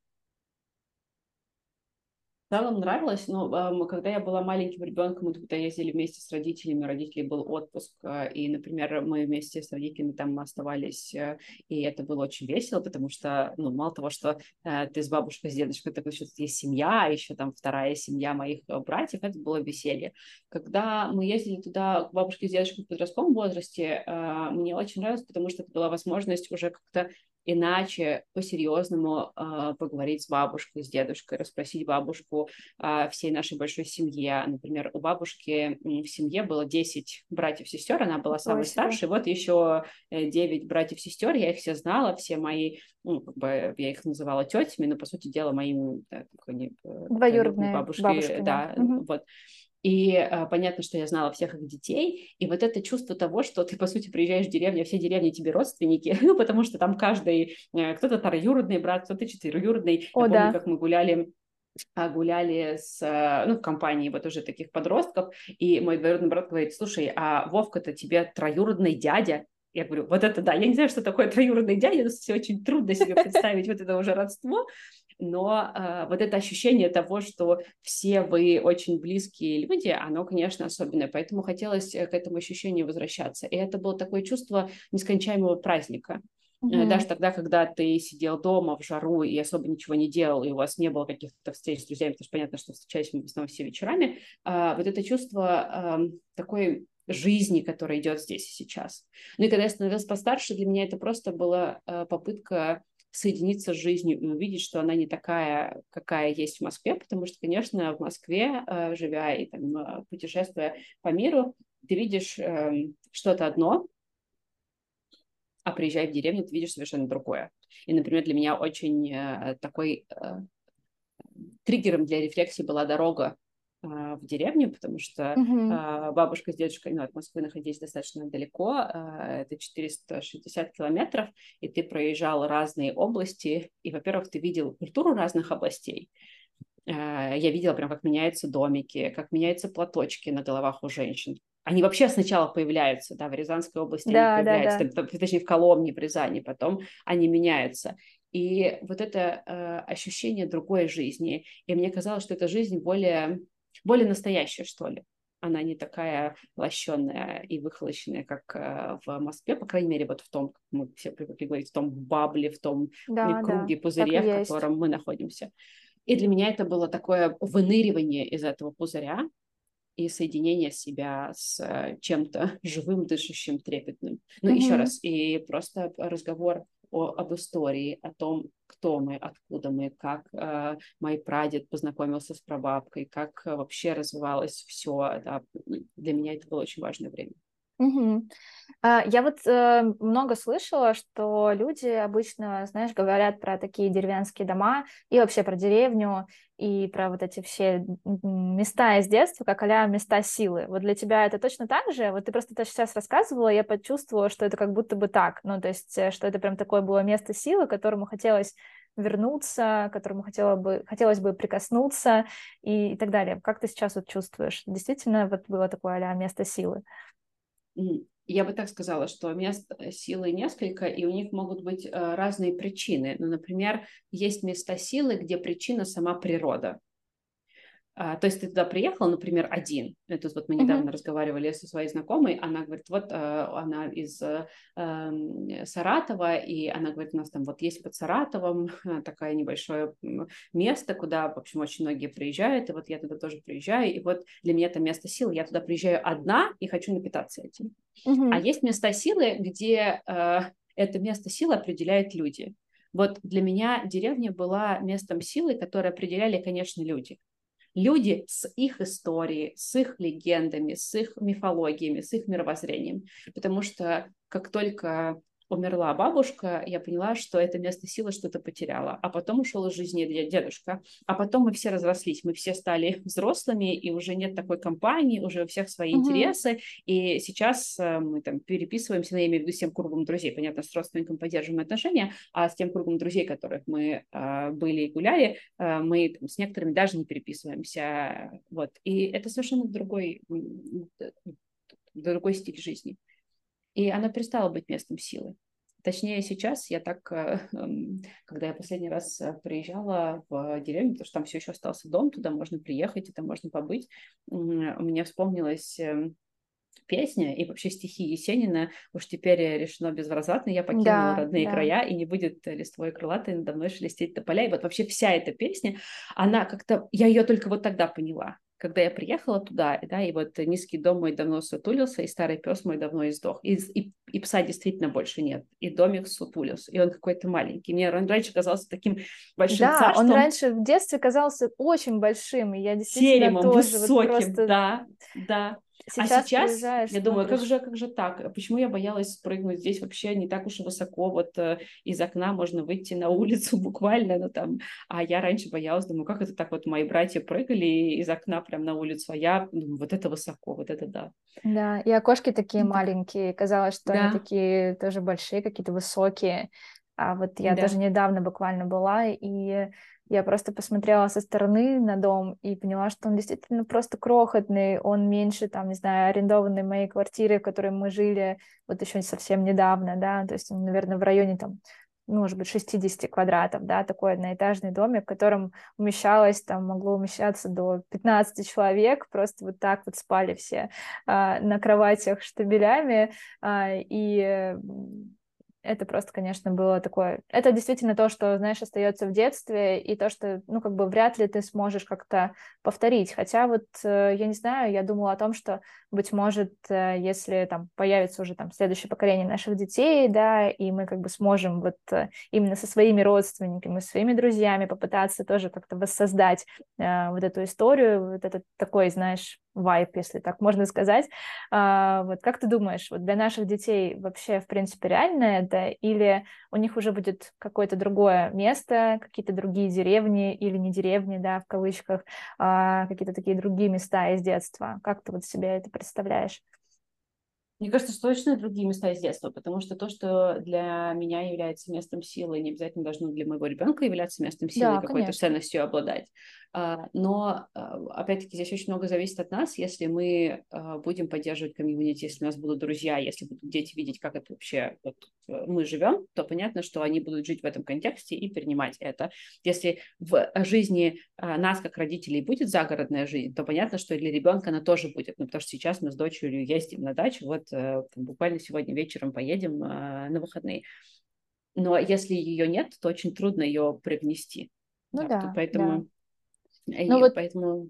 В целом нравилось, но э, когда я была маленьким ребенком, мы туда ездили вместе с родителями, у родителей был отпуск, э, и, например, мы вместе с родителями там оставались, э, и это было очень весело, потому что, ну, мало того, что э, ты с бабушкой, с дедушкой, так еще есть семья, а еще там вторая семья моих э, братьев, это было веселье. Когда мы ездили туда к бабушке с дедушкой в подростковом возрасте, э, мне очень нравилось, потому что это была возможность уже как-то иначе по-серьезному э, поговорить с бабушкой, с дедушкой, расспросить бабушку о всей нашей большой семье. Например, у бабушки в семье было 10 братьев-сестер, она была самой Ой, старшей, вот еще 9 э, братьев-сестер, я их все знала, все мои, ну, как бы я их называла тетями, но, по сути дела, моими да, э, двоюродные бабушки, бабушки да, угу. вот. И э, понятно, что я знала всех их детей. И вот это чувство того, что ты, по сути, приезжаешь в деревню, а все деревни тебе родственники, ну, потому что там каждый, э, кто-то троюродный брат, кто-то четвероюродный. О, я помню, да. как мы гуляли а, гуляли с, э, ну, в компании вот уже таких подростков, и мой двоюродный брат говорит, слушай, а Вовка-то тебе троюродный дядя, я говорю, вот это да, я не знаю, что такое троюродный дядя, но все очень трудно себе представить вот это уже родство, но э, вот это ощущение того, что все вы очень близкие люди, оно, конечно, особенное, поэтому хотелось э, к этому ощущению возвращаться. И это было такое чувство нескончаемого праздника. Mm-hmm. Даже тогда, когда ты сидел дома в жару и особо ничего не делал, и у вас не было каких-то встреч с друзьями, потому что понятно, что встречались мы в основном все вечерами, э, вот это чувство э, такой жизни, которая идет здесь и сейчас. Ну и когда я становилась постарше, для меня это просто была э, попытка соединиться с жизнью и увидеть, что она не такая, какая есть в Москве, потому что, конечно, в Москве, э, живя и там, э, путешествуя по миру, ты видишь эм, что-то одно, а приезжая в деревню, ты видишь совершенно другое. И, например, для меня очень э, такой триггером для рефлексии была дорога в деревню, потому что uh-huh. бабушка с дедушкой ну, от Москвы находились достаточно далеко, а, это 460 километров, и ты проезжал разные области, и, во-первых, ты видел культуру разных областей, я видела прям, как меняются домики, как меняются платочки на головах у женщин. они вообще сначала появляются, да, в Рязанской области да, они появляются, да, да. точнее, в Коломне, в Рязани, потом они меняются. И вот это э, ощущение другой жизни, и мне казалось, что эта жизнь более, более настоящая, что ли. Она не такая лощенная и выхолощенная, как э, в Москве, по крайней мере, вот в том, как мы все привыкли говорить, в том бабле, в том да, круге, да, пузыре, в котором мы находимся. И для меня это было такое выныривание из этого пузыря, и соединение себя с э, чем-то живым, дышащим, трепетным. Ну, mm-hmm. еще раз, и просто разговор о, об истории, о том, кто мы, откуда мы, как э, мой прадед познакомился с прабабкой, как э, вообще развивалось все. Да. Для меня это было очень важное время. Угу. Я вот э, много слышала, что люди обычно, знаешь, говорят про такие деревенские дома и вообще про деревню и про вот эти все места из детства, как а места силы. Вот для тебя это точно так же? Вот ты просто это сейчас рассказывала, я почувствовала, что это как будто бы так. Ну, то есть, э, что это прям такое было место силы, к которому хотелось вернуться, к которому хотела бы, хотелось бы прикоснуться и, и так далее. Как ты сейчас вот чувствуешь? Действительно, вот было такое а место силы? Я бы так сказала, что мест э, силы несколько, и у них могут быть э, разные причины. Ну, например, есть места силы, где причина сама природа. А, то есть ты туда приехал, например, один. Это вот мы недавно mm-hmm. разговаривали со своей знакомой, она говорит, вот э, она из э, эм, Саратова, и она говорит, у нас там вот есть под Саратовом такое небольшое место, куда, в общем, очень многие приезжают, и вот я туда тоже приезжаю, и вот для меня это место силы, я туда приезжаю одна и хочу напитаться этим. Mm-hmm. А есть места силы, где э, это место силы определяют люди. Вот для меня деревня была местом силы, которое определяли, конечно, люди люди с их историей, с их легендами, с их мифологиями, с их мировоззрением. Потому что как только умерла бабушка, я поняла, что это место силы что-то потеряло. А потом ушел из жизни дедушка. А потом мы все разрослись, мы все стали взрослыми, и уже нет такой компании, уже у всех свои угу. интересы. И сейчас э, мы там переписываемся, ну, я имею в виду с тем кругом друзей. Понятно, с родственником поддерживаем отношения, а с тем кругом друзей, которых мы э, были и гуляли, э, мы там, с некоторыми даже не переписываемся. Вот. И это совершенно другой, другой стиль жизни и она перестала быть местом силы. Точнее, сейчас я так, э, когда я последний раз э, приезжала в деревню, потому что там все еще остался дом, туда можно приехать, и там можно побыть, у меня вспомнилась эм, песня и вообще стихи Есенина уж теперь решено безвозвратно, я покинула да, родные да. края, и не будет листвой крылатой надо мной шелестеть тополя. И вот вообще вся эта песня, она как-то, я ее только вот тогда поняла когда я приехала туда, да, и вот низкий дом мой давно сутулился, и старый пес мой давно издох. И, и, и пса действительно больше нет. И домик сутулился, и он какой-то маленький. Мне он раньше казался таким большим да, царством. он раньше в детстве казался очень большим, и я действительно Теремом, тоже высоким, вот просто... да, да. Сейчас а сейчас я смотришь... думаю, как же, как же так? Почему я боялась спрыгнуть здесь вообще не так уж и высоко? Вот э, из окна можно выйти на улицу буквально, ну там. А я раньше боялась, думаю, как это так вот мои братья прыгали из окна прям на улицу, а я думаю, вот это высоко, вот это да. Да, и окошки такие да. маленькие, казалось, что да. они такие тоже большие, какие-то высокие. А вот я да. даже недавно буквально была, и я просто посмотрела со стороны на дом и поняла, что он действительно просто крохотный, он меньше, там, не знаю, арендованной моей квартиры, в которой мы жили вот еще совсем недавно, да, то есть он, наверное, в районе там ну, может быть, 60 квадратов, да, такой одноэтажный домик, в котором умещалось, там, могло умещаться до 15 человек, просто вот так вот спали все а, на кроватях штабелями, а, и это просто, конечно, было такое... Это действительно то, что, знаешь, остается в детстве, и то, что, ну, как бы вряд ли ты сможешь как-то повторить. Хотя вот, э, я не знаю, я думала о том, что, быть может, э, если там появится уже там следующее поколение наших детей, да, и мы как бы сможем вот э, именно со своими родственниками, своими друзьями попытаться тоже как-то воссоздать э, вот эту историю, вот этот такой, знаешь, вайп, если так можно сказать. А, вот как ты думаешь, вот для наших детей вообще, в принципе, реально это, или у них уже будет какое-то другое место, какие-то другие деревни или не деревни, да, в кавычках, а, какие-то такие другие места из детства? Как ты вот себе это представляешь? Мне кажется, что точно другие места из детства, потому что то, что для меня является местом силы, не обязательно должно для моего ребенка являться местом силы да, какой-то ценностью обладать. А, но, а, опять-таки, здесь очень много зависит от нас, если мы а, будем поддерживать комьюнити, если у нас будут друзья, если будут дети видеть, как это вообще вот, э, мы живем, то понятно, что они будут жить в этом контексте и перенимать это. Если в жизни нас, как родителей, будет загородная жизнь, то понятно, что и для ребенка она тоже будет. Ну, потому что сейчас мы с дочерью ездим на дачу, вот э, буквально сегодня вечером поедем на выходные. Но если ее нет, то очень трудно ее привнести. Ну да, да поэтому... Да и ну, вот... поэтому...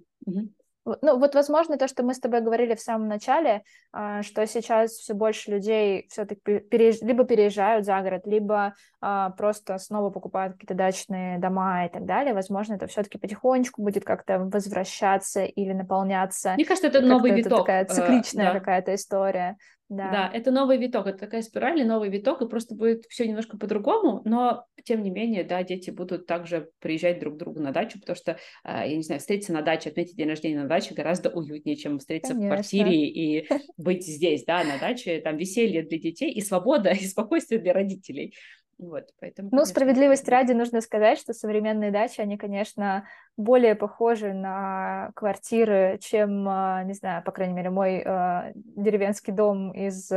Ну, вот, возможно, то, что мы с тобой говорили в самом начале, а, что сейчас все больше людей все-таки переезж... либо переезжают за город, либо а, просто снова покупают какие-то дачные дома и так далее. Возможно, это все-таки потихонечку будет как-то возвращаться или наполняться. Мне кажется, это новый виток. Это такая э, цикличная да. какая-то история. Да. да, это новый виток, это такая спираль, новый виток, и просто будет все немножко по-другому, но тем не менее, да, дети будут также приезжать друг к другу на дачу, потому что, а, я не знаю, встретиться на даче, отметить день рождения на даче гораздо уютнее, чем встретиться Конечно. в квартире и быть здесь, да, на даче, там веселье для детей и свобода, и спокойствие для родителей. Вот, поэтому, ну, справедливости ради нужно сказать, что современные дачи, они, конечно, более похожи на квартиры, чем, а, не знаю, по крайней мере, мой э, деревенский дом из,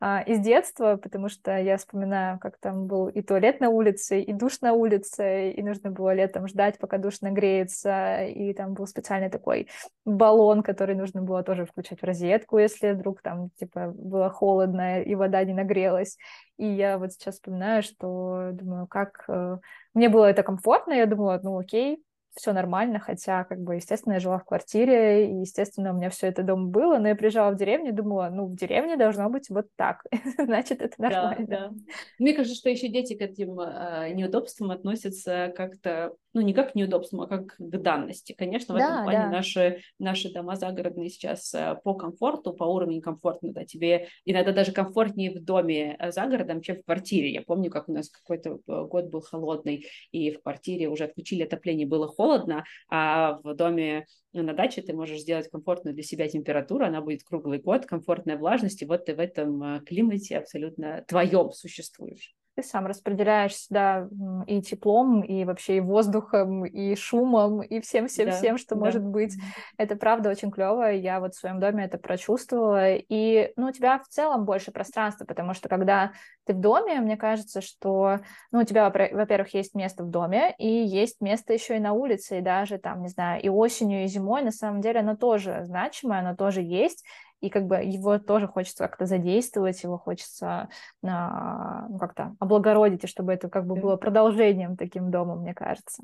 э, из детства, потому что я вспоминаю, как там был и туалет на улице, и душ на улице, и нужно было летом ждать, пока душ нагреется, и там был специальный такой баллон, который нужно было тоже включать в розетку, если вдруг там, типа, было холодно, и вода не нагрелась. И я вот сейчас вспоминаю, что думаю, как... Э, мне было это комфортно, я думала, ну окей, все нормально, хотя, как бы, естественно, я жила в квартире, и, естественно, у меня все это дома было, но я приезжала в деревню, думала, ну, в деревне должно быть вот так, значит, это нормально. Да, да. Мне кажется, что еще дети к этим э, неудобствам относятся как-то, ну, не как к неудобствам, а как к данности. Конечно, в да, этом плане да. наши, наши дома загородные сейчас э, по комфорту, по уровню комфортно, да, тебе иногда даже комфортнее в доме э, за городом, чем в квартире. Я помню, как у нас какой-то э, год был холодный, и в квартире уже отключили отопление, было холодно, а в доме на даче ты можешь сделать комфортную для себя температуру, она будет круглый год, комфортная влажность, и вот ты в этом климате абсолютно твоем существуешь ты сам распределяешь сюда и теплом, и вообще и воздухом, и шумом, и всем-всем-всем, да, что да. может быть. Это правда очень клево. Я вот в своем доме это прочувствовала. И, ну, у тебя в целом больше пространства, потому что когда ты в доме, мне кажется, что, ну, у тебя, во-первых, есть место в доме, и есть место еще и на улице, и даже там, не знаю, и осенью, и зимой, на самом деле, оно тоже значимое, оно тоже есть и как бы его тоже хочется как-то задействовать, его хочется а, ну, как-то облагородить, и чтобы это как бы было продолжением таким домом, мне кажется.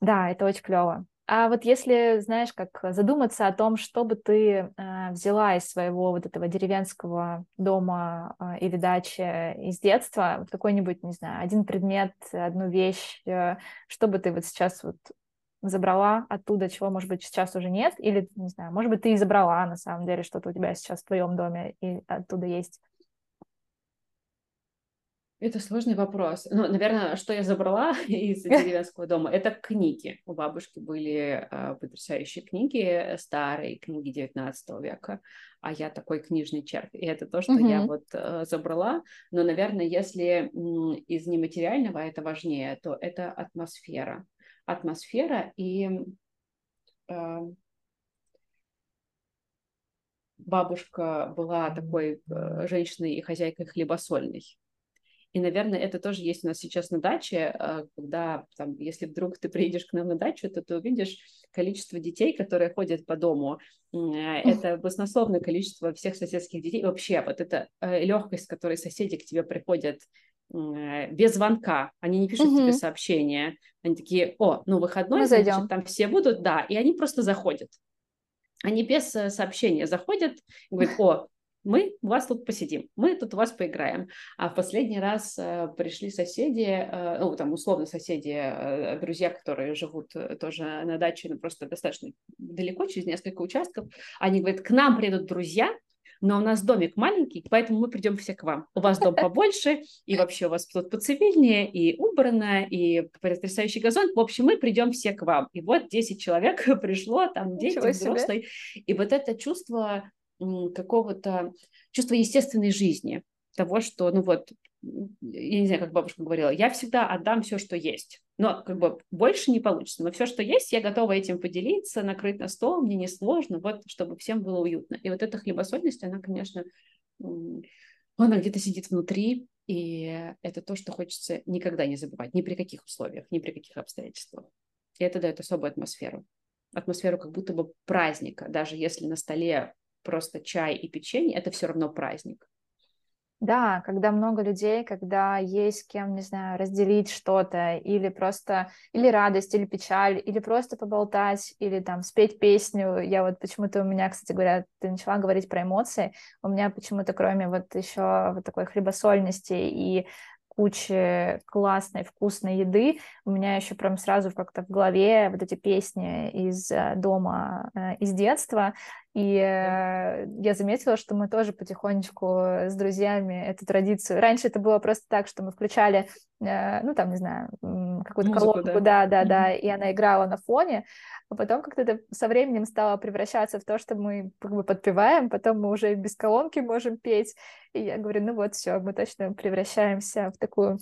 Да, это очень клево. А вот если, знаешь, как задуматься о том, что бы ты э, взяла из своего вот этого деревенского дома э, или дачи из детства, вот какой-нибудь, не знаю, один предмет, одну вещь, э, что бы ты вот сейчас вот забрала оттуда, чего, может быть, сейчас уже нет, или, не знаю, может быть, ты и забрала, на самом деле, что-то у тебя сейчас в твоем доме и оттуда есть. Это сложный вопрос. Ну, наверное, что я забрала из деревенского дома, это книги. У бабушки были э, потрясающие книги, старые книги 19 века, а я такой книжный червь. И это то, что mm-hmm. я вот э, забрала. Но, наверное, если э, из нематериального это важнее, то это атмосфера атмосфера и э, бабушка была такой э, женщиной и хозяйкой хлебосольной. И, наверное, это тоже есть у нас сейчас на даче, э, когда, там, если вдруг ты приедешь к нам на дачу, то ты увидишь количество детей, которые ходят по дому. Это баснословное количество всех соседских детей. Вообще, вот эта легкость, с которой соседи к тебе приходят без звонка, они не пишут угу. тебе сообщения, они такие, о, ну выходной, Мы значит, зайдем. там все будут, да, и они просто заходят. Они без э, сообщения заходят и говорят, о, мы у вас тут посидим, мы тут у вас поиграем. А в последний раз э, пришли соседи, э, ну, там, условно, соседи, э, друзья, которые живут э, тоже на даче, ну, просто достаточно далеко, через несколько участков. Они говорят, к нам придут друзья, но у нас домик маленький, поэтому мы придем все к вам. У вас дом побольше, и вообще у вас тут поцивильнее, и убрано, и потрясающий газон. В общем, мы придем все к вам. И вот 10 человек пришло, там дети, взрослые. И вот это чувство какого-то чувства естественной жизни, того, что, ну вот, я не знаю, как бабушка говорила, я всегда отдам все, что есть. Но как бы больше не получится. Но все, что есть, я готова этим поделиться, накрыть на стол, мне не сложно, вот, чтобы всем было уютно. И вот эта хлебосольность, она, конечно, она где-то сидит внутри, и это то, что хочется никогда не забывать, ни при каких условиях, ни при каких обстоятельствах. И это дает особую атмосферу. Атмосферу как будто бы праздника. Даже если на столе просто чай и печенье, это все равно праздник. Да, когда много людей, когда есть с кем, не знаю, разделить что-то, или просто, или радость, или печаль, или просто поболтать, или там спеть песню. Я вот почему-то у меня, кстати говоря, ты начала говорить про эмоции, у меня почему-то кроме вот еще вот такой хлебосольности и кучи классной, вкусной еды. У меня еще прям сразу как-то в голове вот эти песни из э, дома, э, из детства. И э, я заметила, что мы тоже потихонечку с друзьями эту традицию... Раньше это было просто так, что мы включали, э, ну, там, не знаю, какую-то колонку, да, да, да, mm-hmm. да, и она играла на фоне, а потом как-то это со временем стало превращаться в то, что мы как бы подпеваем, потом мы уже без колонки можем петь, и я говорю, ну вот, все, мы точно превращаемся в такую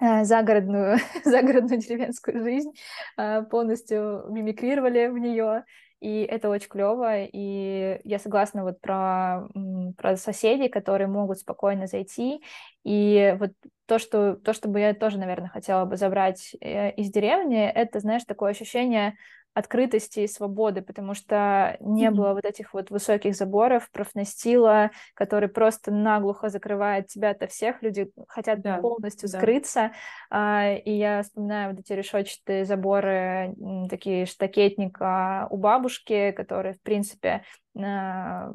э, загородную, загородную деревенскую жизнь, э, полностью мимикрировали в нее, и это очень клево, и я согласна вот про, про соседей, которые могут спокойно зайти, и вот то, что, то, что бы я тоже, наверное, хотела бы забрать э, из деревни, это, знаешь, такое ощущение открытости и свободы, потому что не mm-hmm. было вот этих вот высоких заборов, профнастила, который просто наглухо закрывает тебя от всех, люди хотят да, полностью да. скрыться, а, и я вспоминаю вот эти решетчатые заборы, такие штакетника у бабушки, которые, в принципе, а,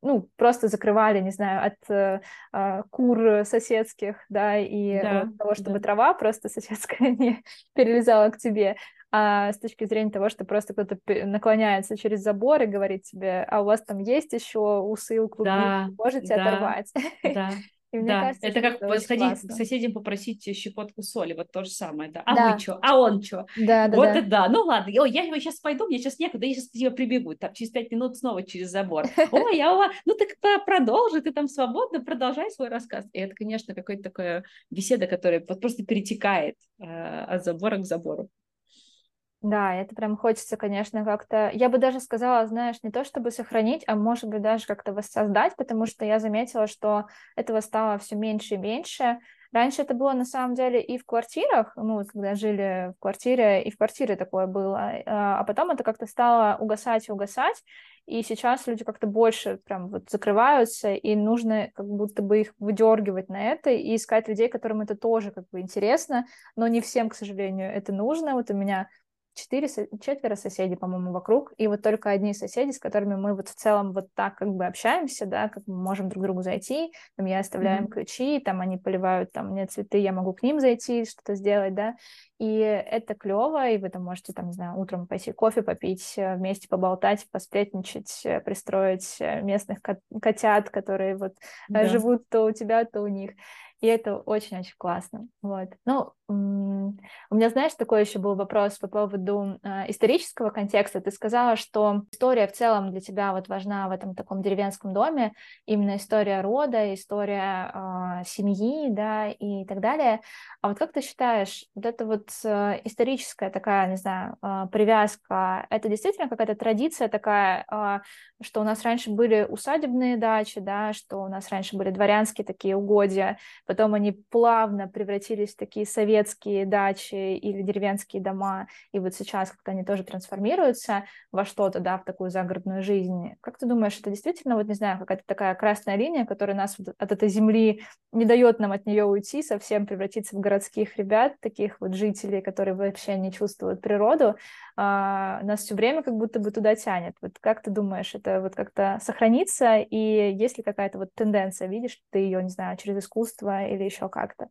ну, просто закрывали, не знаю, от э, э, кур соседских, да, и да, от того, чтобы да. трава просто соседская не перелезала к тебе а с точки зрения того, что просто кто-то наклоняется через забор и говорит тебе, а у вас там есть еще усы у клубники, да, можете да, оторвать. Да. И мне да, кажется, это как это сходить к соседям попросить щепотку соли, вот то же самое, да. А да. вы что? А он что? Да, да, вот да. это да. Ну ладно, Ой, я его сейчас пойду, мне сейчас некуда, я сейчас к тебе прибегу, там через пять минут снова через забор. Ой, я а ну так продолжи, ты там свободно, продолжай свой рассказ. И это, конечно, какая-то такая беседа, которая просто перетекает э, от забора к забору. Да, это прям хочется, конечно, как-то... Я бы даже сказала, знаешь, не то чтобы сохранить, а может быть даже как-то воссоздать, потому что я заметила, что этого стало все меньше и меньше. Раньше это было на самом деле и в квартирах, ну, когда жили в квартире, и в квартире такое было, а, а потом это как-то стало угасать и угасать, и сейчас люди как-то больше прям вот закрываются, и нужно как будто бы их выдергивать на это и искать людей, которым это тоже как бы интересно, но не всем, к сожалению, это нужно. Вот у меня четыре, четверо соседей, по-моему, вокруг, и вот только одни соседи, с которыми мы вот в целом вот так как бы общаемся, да, как мы можем друг к другу зайти, там я оставляю mm-hmm. ключи, там они поливают там мне цветы, я могу к ним зайти, что-то сделать, да, и это клево, и вы там можете, там, не знаю, утром пойти кофе попить, э, вместе поболтать, посплетничать, э, пристроить э, местных котят, которые вот да. живут то у тебя, то у них и это очень-очень классно. Вот. Ну, у меня, знаешь, такой еще был вопрос по поводу э, исторического контекста. Ты сказала, что история в целом для тебя вот важна в этом таком деревенском доме, именно история рода, история э, семьи, да, и так далее. А вот как ты считаешь, вот эта вот э, историческая такая, не знаю, привязка, это действительно какая-то традиция такая, э, что у нас раньше были усадебные дачи, да, что у нас раньше были дворянские такие угодья, потом они плавно превратились в такие советские дачи или деревенские дома, и вот сейчас как-то они тоже трансформируются во что-то, да, в такую загородную жизнь. Как ты думаешь, это действительно, вот не знаю, какая-то такая красная линия, которая нас от этой земли не дает нам от нее уйти, совсем превратиться в городских ребят, таких вот жителей, которые вообще не чувствуют природу, а, нас все время как будто бы туда тянет. Вот как ты думаешь, это вот как-то сохранится, и есть ли какая-то вот тенденция, видишь ты ее, не знаю, через искусство или еще как-то?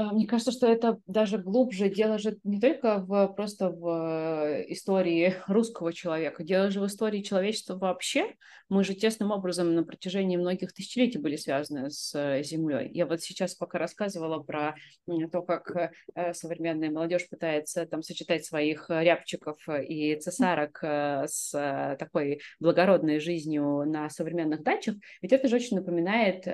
А, мне кажется, что это даже глубже. Дело же не только в, просто в э, истории русского человека, дело же в истории человечества вообще. Мы же тесным образом на протяжении многих тысячелетий были связаны с э, Землей. Я вот сейчас пока рассказывала про то, как э, современная молодежь пытается там сочетать своих рябчиков и цесарок с такой благородной жизнью на современных дачах, ведь это же очень напоминает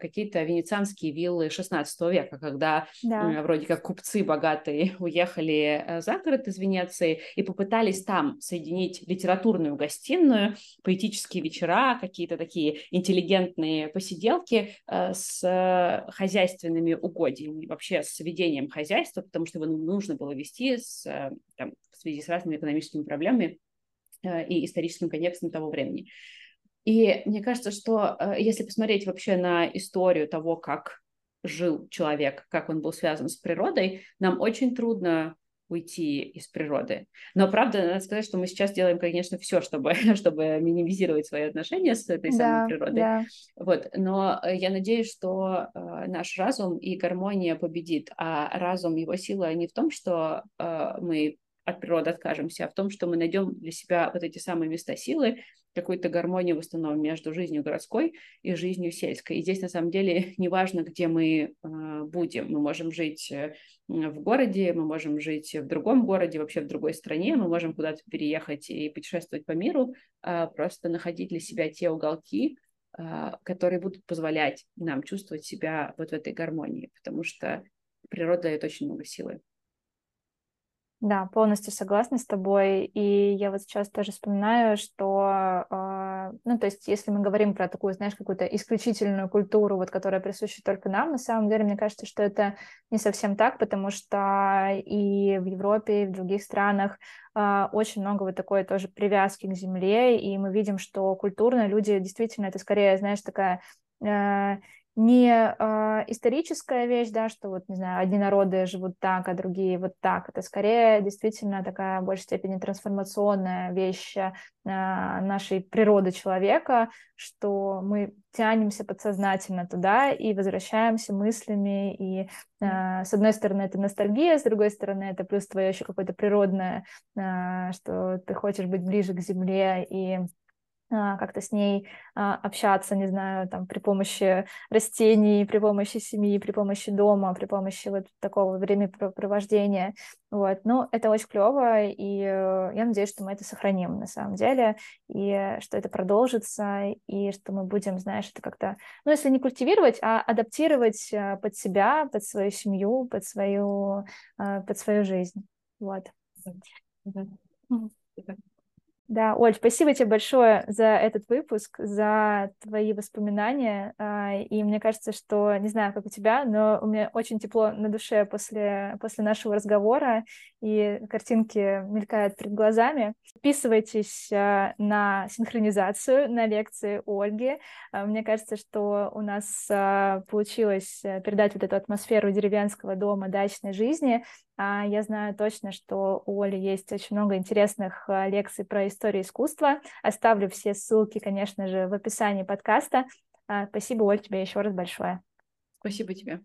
какие-то венецианские виллы XVI века, когда да. вроде как купцы богатые уехали э, за город из Венеции и попытались там соединить литературную гостиную, поэтические вечера, какие-то такие интеллигентные посиделки э, с э, хозяйственными угодьями, вообще с ведением хозяйства, потому что его нужно было вести с, там, в связи с разными экономическими проблемами и историческим контекстом того времени. И мне кажется, что если посмотреть вообще на историю того, как жил человек, как он был связан с природой, нам очень трудно уйти из природы. Но правда, надо сказать, что мы сейчас делаем, конечно, все, чтобы, чтобы минимизировать свои отношения с этой да, самой природой. Да. Вот. Но э, я надеюсь, что э, наш разум и гармония победит. А разум, его сила не в том, что э, мы от природы откажемся, а в том, что мы найдем для себя вот эти самые места силы, какую-то гармонию восстановим между жизнью городской и жизнью сельской. И здесь на самом деле не важно, где мы э, будем. Мы можем жить э, в городе, мы можем жить в другом городе, вообще в другой стране, мы можем куда-то переехать и путешествовать по миру, э, просто находить для себя те уголки, э, которые будут позволять нам чувствовать себя вот в этой гармонии, потому что природа дает очень много силы. Да, полностью согласна с тобой. И я вот сейчас тоже вспоминаю, что, э, ну, то есть, если мы говорим про такую, знаешь, какую-то исключительную культуру, вот, которая присуща только нам, на самом деле, мне кажется, что это не совсем так, потому что и в Европе, и в других странах э, очень много вот такой тоже привязки к земле, и мы видим, что культурно люди действительно, это скорее, знаешь, такая э, не э, историческая вещь, да, что вот, не знаю, одни народы живут так, а другие вот так. Это скорее действительно такая в большей степени трансформационная вещь э, нашей природы человека, что мы тянемся подсознательно туда и возвращаемся мыслями. И э, с одной стороны это ностальгия, с другой стороны это плюс твое еще какое-то природное, э, что ты хочешь быть ближе к земле и как-то с ней а, общаться, не знаю, там, при помощи растений, при помощи семьи, при помощи дома, при помощи вот такого времяпровождения, вот, ну, это очень клево, и э, я надеюсь, что мы это сохраним на самом деле, и что это продолжится, и что мы будем, знаешь, это как-то, ну, если не культивировать, а адаптировать э, под себя, под свою семью, под свою, э, под свою жизнь, вот. Да, Оль, спасибо тебе большое за этот выпуск, за твои воспоминания. А, и мне кажется, что, не знаю, как у тебя, но у меня очень тепло на душе после, после нашего разговора, и картинки мелькают перед глазами. Подписывайтесь а, на синхронизацию, на лекции Ольги. А, мне кажется, что у нас получилось э, передать вот эту атмосферу деревенского дома, дачной жизни, я знаю точно, что у Оли есть очень много интересных а, лекций про историю искусства. Оставлю все ссылки, конечно же, в описании подкаста. А, спасибо, Оль, тебе еще раз большое. Спасибо тебе.